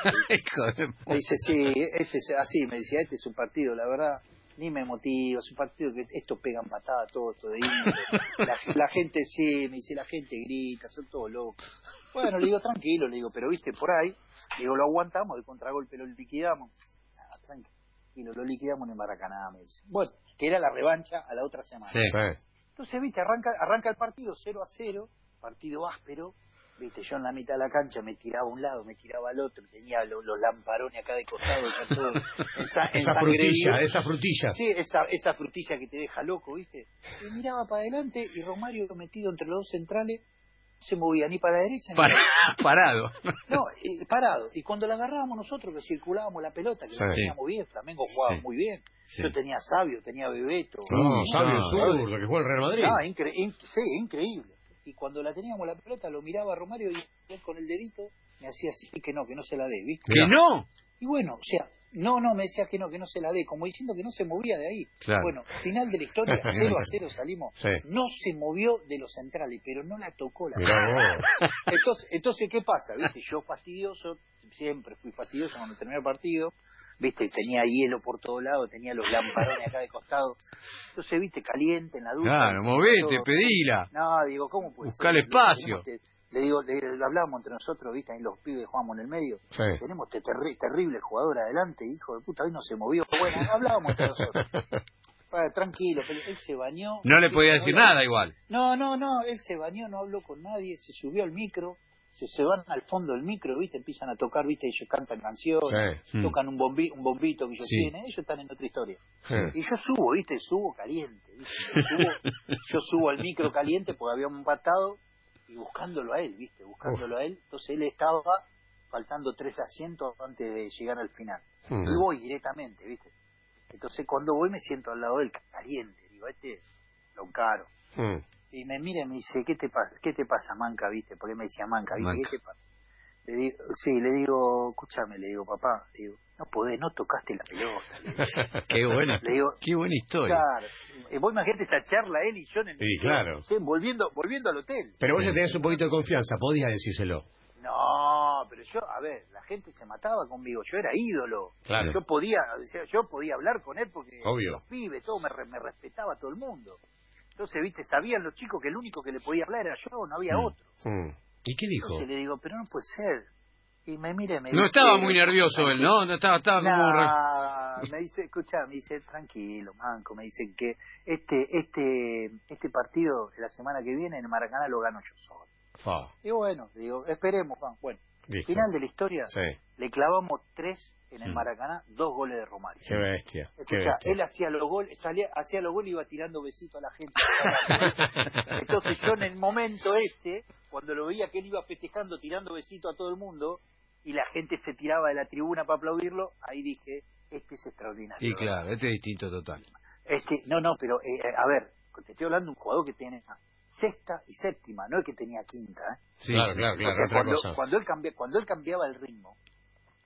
*laughs* Me dice, sí, este es así, me decía, este es un partido, la verdad, ni me motiva, es un partido que esto pegan patada, todo esto de *laughs* índole. la, la gente sí, me dice, la gente grita, son todos locos. Bueno, le digo, tranquilo, le digo, pero viste, por ahí, le digo, lo aguantamos, de contragolpe lo liquidamos. Ah, tranquilo, lo liquidamos en el Maracaná, me dice. Bueno, que era la revancha a la otra semana. Sí. Sí. Entonces, viste, arranca, arranca el partido 0 a 0, partido áspero. Viste, yo en la mitad de la cancha me tiraba a un lado, me tiraba al otro, tenía lo- los lamparones acá de costado, todo *laughs* Esa frutilla, esa frutilla. Sí, esa, esa frutilla que te deja loco, ¿viste? Y miraba para adelante y Romario metido entre los dos centrales no se movía ni para la derecha ni Para- parado. No, y parado. Y cuando la agarrábamos nosotros, que circulábamos la pelota, que Sí. la teníamos bien, Flamengo jugaba Sí. muy bien. Sí. Yo tenía Sabio, tenía Bebeto. No, Sabio no, zurdo, que juega el Real Madrid. Ah, incre- in- sí, increíble. Y cuando la teníamos la pelota, lo miraba Romario y él con el dedito me hacía así que no, que no se la dé, ¿viste? Que no. Y bueno, o sea, no, no, me decía que no, que no se la dé, como diciendo que no se movía de ahí. Claro. Bueno, final de la historia, *laughs* 0 a 0 salimos. Sí. No se movió de los centrales, pero no la tocó la entonces, entonces, ¿qué pasa? ¿Viste? Yo fastidioso, siempre fui fastidioso cuando terminé el partido, ¿viste? Tenía hielo por todos lados, tenía los lamparones acá de costado. Entonces, ¿viste? Caliente en la ducha. Claro, movete, Todo. pedila. No, digo, ¿cómo puede Buscá ser? espacio. Le digo, le, le hablamos entre nosotros, ¿viste? Ahí los pibes jugamos en el medio. Sí. Tenemos este terri- terrible jugador adelante, hijo de puta, hoy no se movió. Bueno, hablábamos entre nosotros. *laughs* Ah, tranquilo, pero él se bañó. No le podía decir nada igual. no, no, no, él se bañó, no habló con nadie, se subió al micro, se, se van al fondo del micro, ¿viste? Empiezan a tocar, ¿viste? Ellos cantan canciones, Sí. tocan un, bombi, un bombito que ellos Sí. tienen, ellos están en otra historia. Sí. Y yo subo, ¿viste? Subo caliente, ¿viste? Yo subo, *laughs* yo subo al micro caliente porque habíamos empatado y buscándolo a él, ¿viste? Buscándolo a él. Entonces él estaba faltando tres asientos antes de llegar al final. Mm. Y voy directamente, ¿viste? Entonces cuando voy me siento al lado de él caliente. Digo, este lo encaro. Y me mira y me dice, ¿qué te pasa? ¿Qué te pasa, Manca, viste? Porque me decía Manca, ¿viste? Manca. ¿Qué te pasa? Le digo, sí, le digo, escúchame, le digo, papá, le digo, no podés, no tocaste la pelota. *laughs* Qué buena, Le digo, qué buena historia. claro. Y vos imagínate esa charla él y yo en el Sí, claro. Sí, volviendo, volviendo al hotel. Pero vos Sí. ya tenés un poquito de confianza, podías decírselo. No, pero yo, a ver, la gente se mataba conmigo, yo era ídolo. Claro. Yo podía, yo podía hablar con él porque Obvio. los pibes, todo me, me respetaba todo el mundo. Entonces, viste, sabían los chicos que el único que le podía hablar era yo, no había Mm. otro. Mm. ¿Y qué dijo? Entonces le digo, pero no puede ser. Y me mira y me No dice, estaba muy nervioso él, ¿no? No estaba, estaba Nah, me dice, escucha, me dice, tranquilo, Manco, me dice que este este este partido la semana que viene en Maracaná lo gano yo solo. Fa. Y bueno, digo, esperemos, Juan. Bueno, Listo. final de la historia, Sí. le clavamos tres en el. Maracaná, dos goles de Romario. Qué bestia. Qué Escucha, bestia. él hacía los goles, salía, hacía los goles y iba tirando besitos a la gente. *laughs* Entonces yo en el momento ese, cuando lo veía que él iba festejando, tirando besitos a todo el mundo, y la gente se tiraba de la tribuna para aplaudirlo, ahí dije, este es extraordinario. Y claro, este es distinto total. Este, no, no, pero eh, eh, a ver, te estoy hablando de un jugador que tiene sexta y séptima, no es que tenía quinta. ¿eh? Sí, Claro, sí. claro, O claro, sea, cuando, cuando él cambia, cuando él cambiaba el ritmo,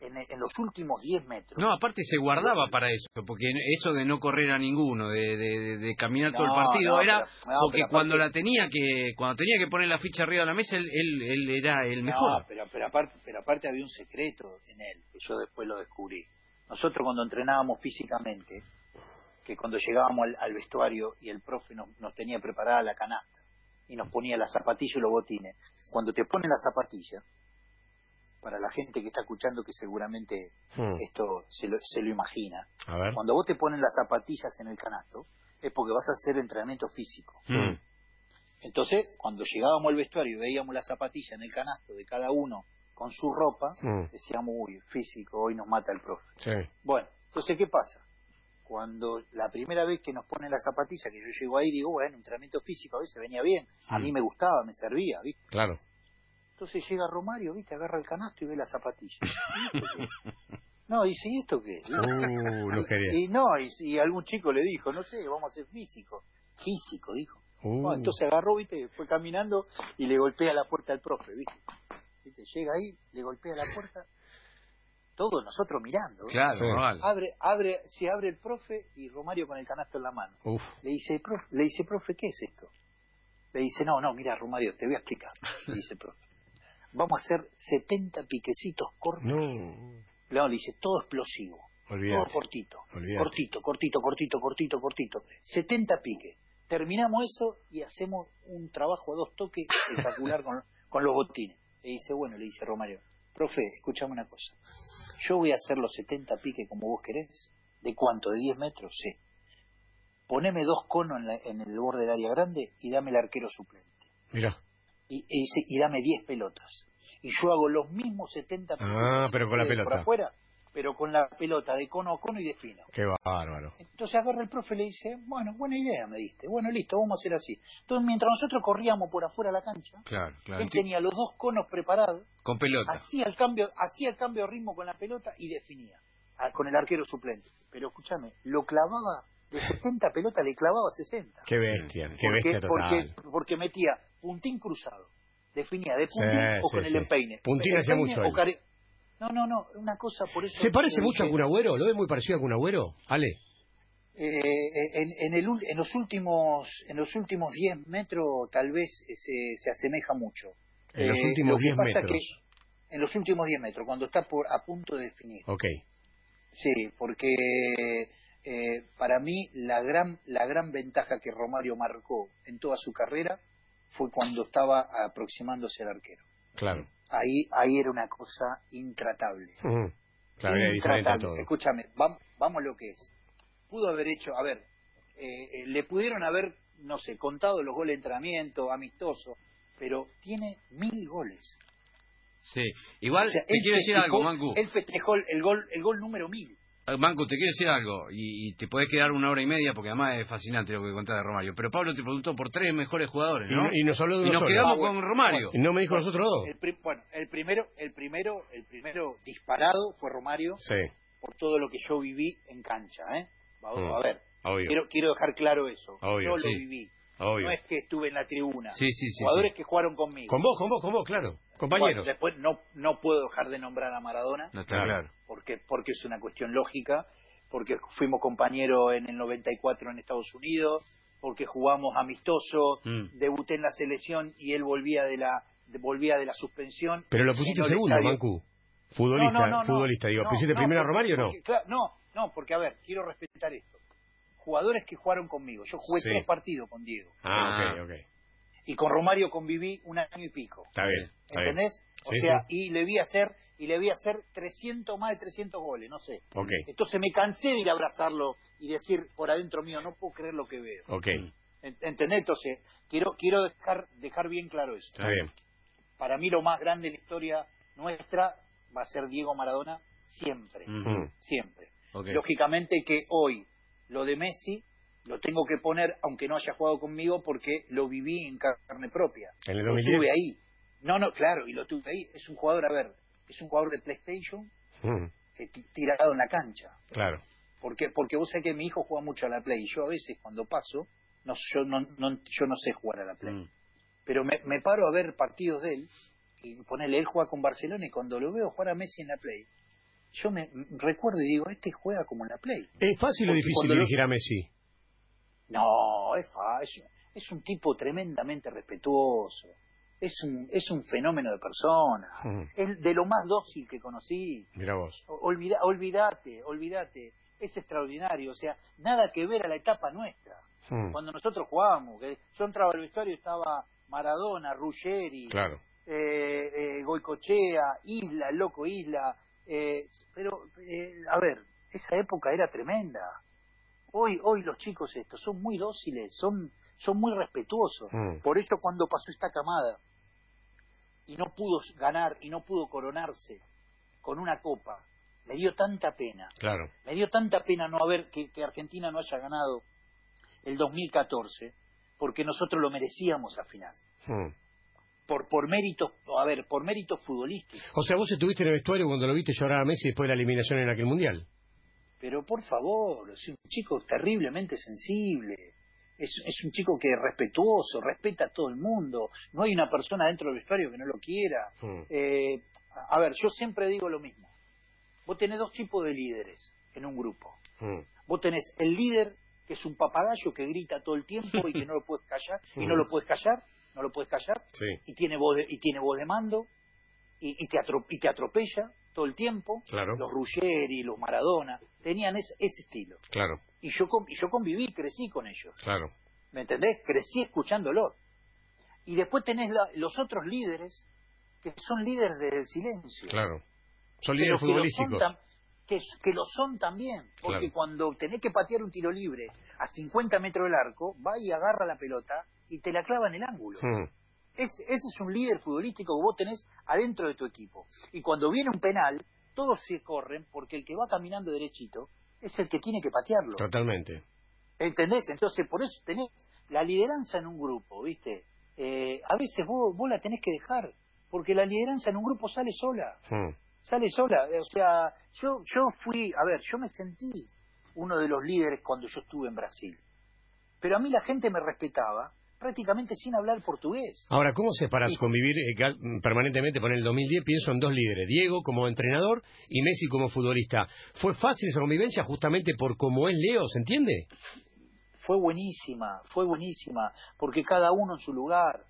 en, en los últimos 10 metros, No, aparte se guardaba para eso, porque eso de no correr a ninguno, de, de, caminar todo el partido, no, era pero- no, porque aparte- cuando la tenía que cuando tenía que poner la ficha arriba de la mesa, él, él, él era el mejor. Pero, pero, aparte, pero aparte había un secreto en él, que yo después lo descubrí. Nosotros cuando entrenábamos físicamente, que cuando llegábamos al, al vestuario y el profe nos, nos tenía preparada la canasta y nos ponía las zapatillas y los botines, cuando te pone la zapatilla, para la gente que está escuchando que seguramente Mm. esto se lo, se lo imagina, A ver. cuando vos te ponen las zapatillas en el canasto, es porque vas a hacer entrenamiento físico. Mm. Entonces, cuando llegábamos al vestuario y veíamos la zapatilla en el canasto de cada uno con su ropa, Mm. decíamos, uy, físico, hoy nos mata el profe. Sí. Bueno, entonces, ¿qué pasa? Cuando la primera vez que nos ponen la zapatilla, que yo llego ahí, digo, bueno, entrenamiento físico a veces venía bien, a mí me gustaba, me servía, ¿viste? Claro. Entonces llega Romario, ¿viste? Agarra el canasto y ve la zapatilla. No, dice, ¿y esto qué? *laughs* Uh, no quería. Y no, y, y algún chico le dijo, no sé, vamos a hacer físico. Físico, dijo. Uh. Bueno, entonces agarró, viste, fue caminando y le golpea la puerta al profe, viste. ¿Viste? Llega ahí, le golpea la puerta, todos nosotros mirando. Claro, vale. Abre, abre, se abre el profe y Romario con el canasto en la mano. Uf. Le dice, profe, le dice, profe, ¿qué es esto? Le dice, no, no, mira, Romario, te voy a explicar. Le dice, profe. Vamos a hacer 70 piquecitos cortos. No. No, le dice, todo explosivo. Todo cortito. Cortito, cortito, cortito, cortito, cortito. 70 piques. Terminamos eso y hacemos un trabajo a dos toques *laughs* espectacular con, con los botines. Le dice, bueno, le dice Romario, profe, escuchame una cosa. Yo voy a hacer los 70 piques como vos querés. ¿De cuánto? ¿De 10 metros? Sí. Poneme dos conos en, la- en el borde del área grande y dame el arquero suplente. Mira. Y, y, y dame 10 pelotas. Y yo hago los mismos 70 piques. Ah, pero con la pelota. Por afuera, pero con la pelota de cono a cono y de fino. Qué bárbaro. Entonces agarra el profe y le dice, bueno, buena idea, me diste. Bueno, listo, vamos a hacer así. Entonces, mientras nosotros corríamos por afuera de la cancha, Claro, claro. él tenía los dos conos preparados, Con pelota. hacía el cambio, hacía el cambio de ritmo con la pelota y definía, ah, con el arquero suplente. Pero escúchame, lo clavaba, de *laughs* 70 pelotas le clavaba 60. Qué bestia. Qué porque, bestia total. porque, porque metía puntín cruzado, definía de puntín Sí, o sí, con el empeine. Puntín hacía mucho o él. care- No, no, no, una cosa por eso. ¿Se parece mucho a dije, Kun Agüero? ¿Lo ves muy parecido a Kun Agüero? Ale. Eh, en, en, el, en los últimos en los últimos 10 metros tal vez eh, se, se asemeja mucho. En los Eh, últimos lo que 10 pasa metros. que en los últimos 10 metros, cuando está por a punto de definir. Ok. Sí, porque eh, para mí la gran la gran ventaja que Romario marcó en toda su carrera fue cuando estaba aproximándose al arquero. Claro. Ahí ahí era una cosa intratable. Claro, era diferente a Intratable. todo. Escúchame, vam- vamos a lo que es. Pudo haber hecho, a ver, eh, eh, le pudieron haber, no sé, contado los goles de entrenamiento, amistoso, pero tiene mil goles. Sí. Igual, O sea, te él quiero decir festejó- algo, Mancu. Él festejó el, el gol el gol número mil. Eh, Mancu, te quiero decir algo, y, y te podés quedar una hora y media, porque además es fascinante lo que contás de Romario. Pero Pablo te preguntó por tres mejores jugadores, Y, ¿no? y nos habló de Y nos quedamos Ah, bueno, con Romario. Y no me dijo nosotros dos. El bueno, el primero, el primero, el primero disparado fue Romario Sí, por todo lo que yo viví en cancha, ¿eh? A, Mm. a ver, obvio. quiero quiero dejar claro eso. Obvio, yo lo sí. viví. Obvio. No es que estuve en la tribuna. Sí, sí, sí. Jugadores que jugaron conmigo. Con vos, con vos, con vos, claro. Bueno, Compañeros. después no no puedo dejar de nombrar a Maradona No está Claro. claro. porque porque es una cuestión lógica, porque fuimos compañeros en el 94 en Estados Unidos, porque jugamos amistoso, Mm. debuté en la selección y él volvía de la de- volvía de la suspensión. Pero lo pusiste segundo, estadio. Mancu. Futbolista, No, no, futbolista. Digo, No, ¿pusiste no, primero a Romario o no? porque, claro, no, no, porque a ver, quiero respetar esto. Jugadores que jugaron conmigo. Yo jugué Sí. tres partidos con Diego. Ah, Ah. ok, ok. Y con Romario conviví un año y pico. Está bien, está bien. ¿Entendés? O Sí, sea, sí. y le vi hacer y le vi hacer 300 más de 300 goles, no sé. Ok, Entonces me cansé de ir a abrazarlo y decir por adentro mío, no puedo creer lo que veo. ok. En- ¿Entendés? Entonces, quiero quiero dejar dejar bien claro eso. Está bien. Para mí lo más grande en la historia nuestra va a ser Diego Maradona siempre, siempre. Ok. Lógicamente que hoy lo de Messi lo tengo que poner, aunque no haya jugado conmigo, porque lo viví en carne propia. En el Lo 2010. tuve ahí. No, no, claro, y lo tuve ahí. Es un jugador, a ver, es un jugador de PlayStation Mm, eh, ti- tirado en la cancha. Claro. Porque, porque vos sabés que mi hijo juega mucho a la Play. y Yo a veces cuando paso, no, yo, no, no- yo no sé jugar a la Play. Mm. Pero me, me paro a ver partidos de él y ponele, él juega con Barcelona y cuando lo veo jugar a Messi en la Play, yo me recuerdo y digo, este juega como en la Play. ¿Es fácil o difícil lo- dirigir a Messi? No, es fácil. Es un tipo tremendamente respetuoso. Es un, es un fenómeno de persona. Mm, Es de lo más dócil que conocí. Mira vos. Olvida, olvídate, olvídate. Es extraordinario. O sea, nada que ver a la etapa nuestra. Mm, Cuando nosotros jugábamos, que yo entraba al vestuario estaba Maradona, Ruggeri, Claro. eh, eh, Goicochea, Isla, loco Isla. Eh, pero, eh, a ver, esa época era tremenda. Hoy, hoy los chicos estos son muy dóciles, son, son muy respetuosos. Mm. Por eso cuando pasó esta camada y no pudo ganar y no pudo coronarse con una copa, me dio tanta pena. Claro. Me dio tanta pena no haber que, que Argentina no haya ganado el 2014, porque nosotros lo merecíamos al final. Mm. Por, por méritos, a ver, por méritos futbolísticos. O sea, vos estuviste en el vestuario cuando lo viste llorar a Messi después de la eliminación en aquel mundial. Pero por favor, es un chico terriblemente sensible. Es, es un chico que es respetuoso, respeta a todo el mundo. No hay una persona dentro del vestuario que no lo quiera. Mm. Eh, a ver, yo siempre digo lo mismo. Vos tenés dos tipos de líderes en un grupo. Mm. Vos tenés el líder que es un papagayo que grita todo el tiempo y que no lo puedes callar y no lo puedes callar, no lo puedes callar Sí. y tiene voz de, y tiene voz de mando y, y te atro- y te atropella todo el tiempo. Claro. Los Ruggeri, los Maradona tenían ese, ese estilo Claro. y yo y yo conviví, crecí con ellos, Claro. ¿me entendés? Crecí escuchándolo. Y después tenés la- los otros líderes que son líderes del silencio Claro. Son líderes futbolísticos. que, que lo son también, porque Claro. cuando tenés que patear un tiro libre a 50 metros del arco, va y agarra la pelota y te la clava en el ángulo. Mm. Es- ese es un líder futbolístico que vos tenés adentro de tu equipo. Y cuando viene un penal, todos se corren porque el que va caminando derechito es el que tiene que patearlo. Totalmente. ¿Entendés? Entonces, por eso tenés la lideranza en un grupo, ¿viste? Eh, a veces vos, vos la tenés que dejar, porque la lideranza en un grupo sale sola Mm. sale sola. O sea, yo, yo fui, a ver, yo me sentí uno de los líderes cuando yo estuve en Brasil. Pero a mí la gente me respetaba prácticamente sin hablar portugués. Ahora, ¿cómo se para convivir eh, permanentemente por el 2010? Pienso en dos líderes, Diego como entrenador y Messi como futbolista. ¿Fue fácil esa convivencia justamente por cómo es Leo, se entiende? Fue buenísima, fue buenísima, porque cada uno en su lugar,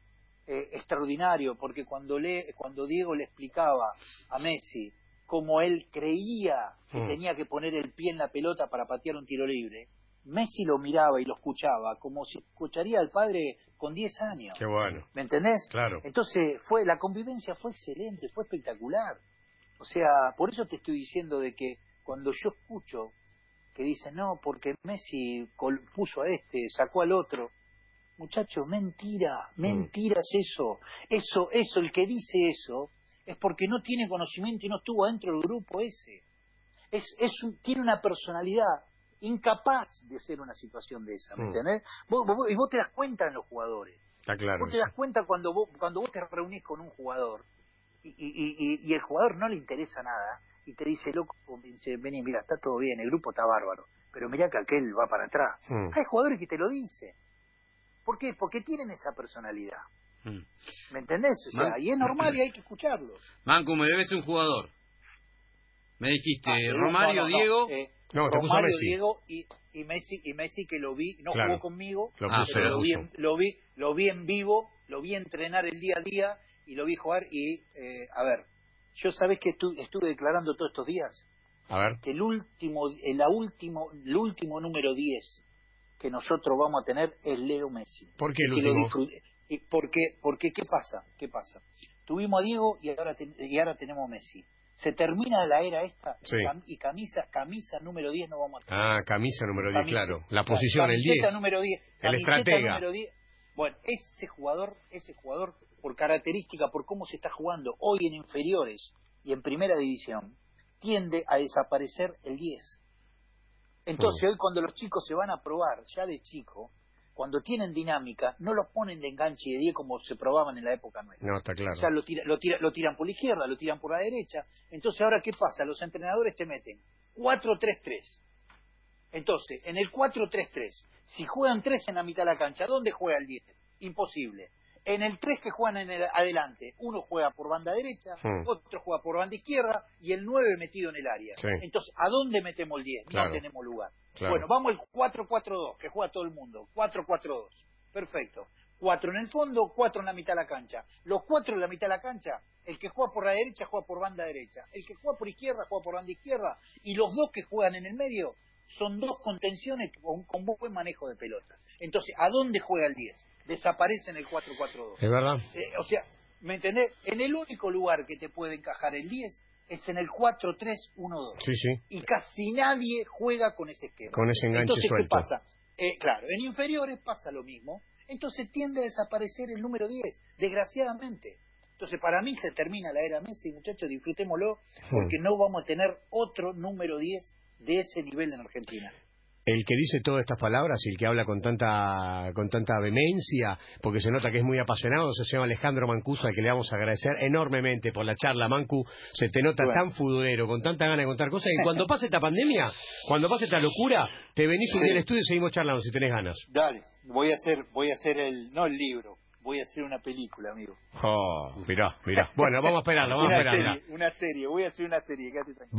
eh, extraordinario, porque cuando, le, cuando Diego le explicaba a Messi cómo él creía que Mm. tenía que poner el pie en la pelota para patear un tiro libre, Messi lo miraba y lo escuchaba como si escucharía al padre con 10 años. Qué bueno. ¿Me entendés? Claro. Entonces, fue la convivencia fue excelente, fue espectacular. O sea, por eso te estoy diciendo de que cuando yo escucho que dicen, no, porque Messi puso a este, sacó al otro. Muchachos, mentira, mentira es eso. Eso, eso, el que dice eso, es porque no tiene conocimiento y no estuvo dentro del grupo ese. Es, es tiene una personalidad incapaz de hacer una situación de esa, ¿me Mm. entendés? Vos- vos- y vos te das cuenta en los jugadores. Está claro. Vos te das cuenta cuando vos, cuando vos te reunís con un jugador y, y, y, y el jugador no le interesa nada y te dice, loco, dice, vení, mira, está todo bien, el grupo está bárbaro, pero mirá que aquel va para atrás. Mm. Hay jugadores que te lo dicen. ¿Por qué? Porque tienen esa personalidad. Mm. ¿Me entendés? O sea, Man- y es normal y hay que escucharlo. Manco, me debes un jugador. Me dijiste, Ah, eh, Romario, no, no, no, Diego. eh, No, te puso Romario, Messi. Diego y, y Messi y Messi que lo vi, no Claro. jugó conmigo, Lo Ah, puso, pero lo lo vi, en, lo vi, lo vi en vivo, lo vi entrenar el día a día y lo vi jugar y eh, a ver, yo sabés que estu- estuve declarando todos estos días A ver. que el último, el la último, el último número 10 que nosotros vamos a tener es Leo Messi. ¿Por qué el último? porque, porque ¿qué pasa? ¿Qué pasa? Tuvimos a Diego y ahora ten- y ahora tenemos a Messi. Se termina la era esta Sí. y camisa camisa número 10 no vamos a tener. Ah, camisa número 10, Camisa- claro. La posición, el camiseta 10. número 10. El estratega. número 10. Bueno, ese jugador, ese jugador por característica, por cómo se está jugando hoy en inferiores y en primera división, tiende a desaparecer el 10. Entonces Mm. hoy cuando los chicos se van a probar ya de chico, cuando tienen dinámica, no los ponen de enganche de 10 como se probaban en la época nuestra. No, está claro. O sea, lo, tira- lo, tira- lo tiran por la izquierda, lo tiran por la derecha. Entonces, ahora, ¿qué pasa? Los entrenadores te meten 4-3-3. Entonces, en el 4-3-3, si juegan 3 en la mitad de la cancha, ¿dónde juega el 10? Imposible. En el 3 que juegan en el adelante, uno juega por banda derecha, otro juega por banda izquierda y el 9 metido en el área. Sí. Entonces, ¿a dónde metemos el 10? Claro. No tenemos lugar. Claro. Bueno, vamos al 4-4-2, que juega todo el mundo. 4-4-2. Perfecto. Cuatro en el fondo, cuatro en la mitad de la cancha. Los cuatro en la mitad de la cancha, el que juega por la derecha juega por banda derecha, el que juega por izquierda juega por banda izquierda, y los dos que juegan en el medio son dos contenciones con, con buen manejo de pelota. Entonces, ¿a dónde juega el 10? Desaparece en el 4-4-2. Es verdad. Eh, o sea, ¿me entendés? En el único lugar que te puede encajar el 10 es en el 4-3-1-2 Sí, sí. y casi nadie juega con ese esquema. Con ese enganche Entonces, suelto. ¿qué pasa? Eh, claro, en inferiores pasa lo mismo. Entonces tiende a desaparecer el número 10, desgraciadamente. Entonces, para mí se termina la era Messi, muchachos, disfrutémoslo, porque no vamos a tener otro número 10 de ese nivel en Argentina. El que dice todas estas palabras y el que habla con tanta con tanta vehemencia, porque se nota que es muy apasionado, se llama Alejandro Mancuso, al que le vamos a agradecer enormemente por la charla. Mancu, se te nota Bueno. tan futbolero, con tanta ganas de contar cosas, y cuando *laughs* pase esta pandemia, cuando pase esta locura, te venís un día al estudio y seguimos charlando si tenés ganas. Dale, voy a hacer, voy a hacer el, no el libro, voy a hacer una película, amigo. Oh, mirá, mirá. *laughs* Bueno, vamos a esperarlo, vamos a una esperarla. serie, una serie, voy a hacer una serie, quédate tranquilo. Vamos